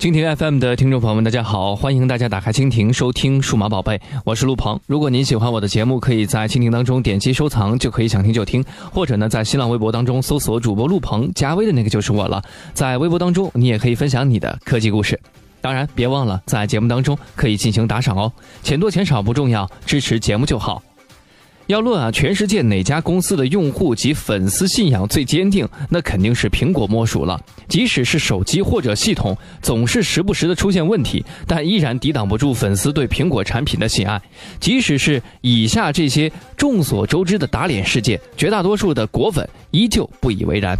蜻蜓 FM 的听众朋友们，大家好！欢迎大家打开蜻蜓收听数码宝贝，我是陆鹏。如果您喜欢我的节目，可以在蜻蜓当中点击收藏，就可以想听就听；或者呢，在新浪微博当中搜索主播陆鹏，加微的那个就是我了。在微博当中，你也可以分享你的科技故事。当然，别忘了在节目当中可以进行打赏哦，钱多钱少不重要，支持节目就好。要论啊，全世界哪家公司的用户及粉丝信仰最坚定，那肯定是苹果莫属了。即使是手机或者系统总是时不时的出现问题，但依然抵挡不住粉丝对苹果产品的喜爱。即使是以下这些众所周知的打脸事件，绝大多数的果粉依旧不以为然。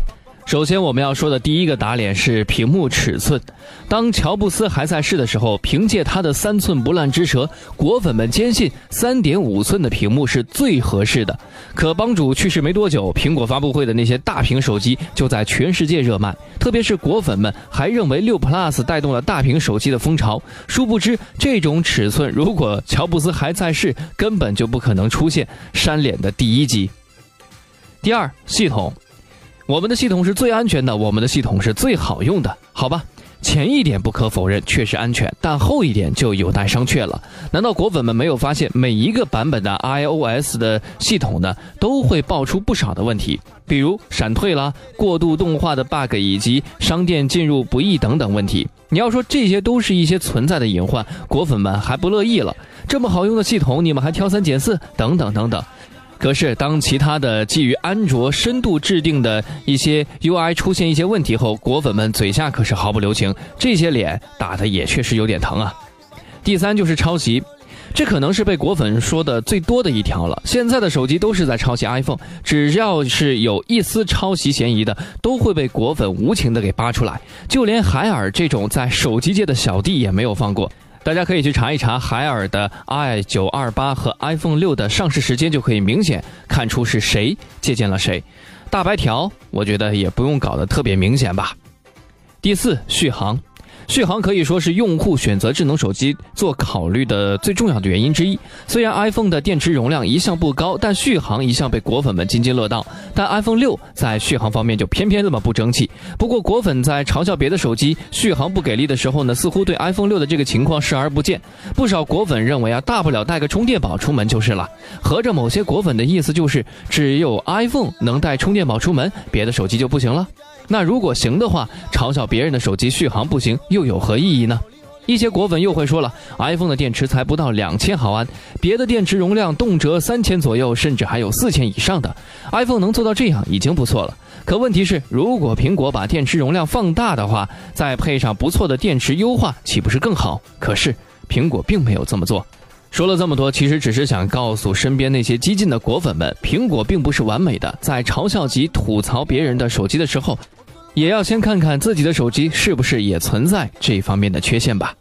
首先，我们要说的第一个打脸是屏幕尺寸。当乔布斯还在世的时候，凭借他的三寸不烂之舌，果粉们坚信三点五寸的屏幕是最合适的。可帮主去世没多久，苹果发布会的那些大屏手机就在全世界热卖，特别是果粉们还认为六 Plus 带动了大屏手机的风潮。殊不知，这种尺寸如果乔布斯还在世，根本就不可能出现扇脸的第一机。第二，系统。我们的系统是最安全的，我们的系统是最好用的，好吧？前一点不可否认，确实安全，但后一点就有待商榷了。难道果粉们没有发现，每一个版本的 iOS 的系统呢，都会爆出不少的问题，比如闪退啦、过度动画的 bug 以及商店进入不易等等问题？你要说这些都是一些存在的隐患，果粉们还不乐意了。这么好用的系统，你们还挑三拣四，等等等等。可是，当其他的基于安卓深度制定的一些 UI 出现一些问题后，果粉们嘴下可是毫不留情，这些脸打的也确实有点疼啊。第三就是抄袭，这可能是被果粉说的最多的一条了。现在的手机都是在抄袭 iPhone，只要是有一丝抄袭嫌疑的，都会被果粉无情的给扒出来。就连海尔这种在手机界的小弟也没有放过。大家可以去查一查海尔的 i 九二八和 iPhone 六的上市时间，就可以明显看出是谁借鉴了谁。大白条，我觉得也不用搞得特别明显吧。第四，续航。续航可以说是用户选择智能手机做考虑的最重要的原因之一。虽然 iPhone 的电池容量一向不高，但续航一向被果粉们津津乐道。但 iPhone 六在续航方面就偏偏这么不争气。不过果粉在嘲笑别的手机续航不给力的时候呢，似乎对 iPhone 六的这个情况视而不见。不少果粉认为啊，大不了带个充电宝出门就是了。合着某些果粉的意思就是，只有 iPhone 能带充电宝出门，别的手机就不行了。那如果行的话，嘲笑别人的手机续航不行又有何意义呢？一些果粉又会说了，iPhone 的电池才不到两千毫安，别的电池容量动辄三千左右，甚至还有四千以上的，iPhone 能做到这样已经不错了。可问题是，如果苹果把电池容量放大的话，再配上不错的电池优化，岂不是更好？可是苹果并没有这么做。说了这么多，其实只是想告诉身边那些激进的果粉们，苹果并不是完美的，在嘲笑及吐槽别人的手机的时候。也要先看看自己的手机是不是也存在这方面的缺陷吧。